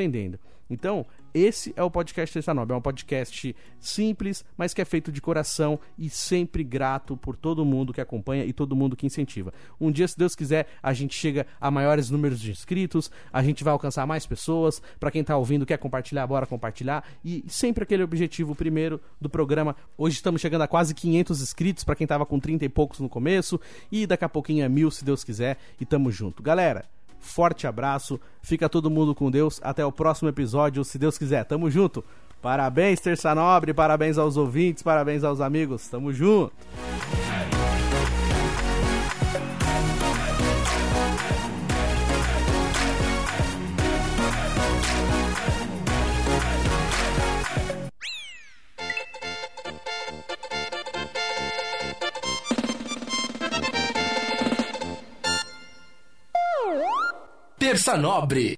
[SPEAKER 1] Então, esse é o podcast Terça Nobre. É um podcast simples, mas que é feito de coração e sempre grato por todo mundo que acompanha e todo mundo que incentiva. Um dia, se Deus quiser, a gente chega a maiores números de inscritos, a gente vai alcançar mais pessoas. Para quem tá ouvindo, quer compartilhar, bora compartilhar. E sempre aquele objetivo primeiro do programa. Hoje estamos chegando a quase 500 inscritos para quem tava com 30 e poucos no começo. E daqui a pouquinho é mil, se Deus quiser. E tamo junto. Galera, Forte abraço, fica todo mundo com Deus. Até o próximo episódio, se Deus quiser. Tamo junto. Parabéns, Terça Nobre, parabéns aos ouvintes, parabéns aos amigos. Tamo junto.
[SPEAKER 6] Terça Nobre.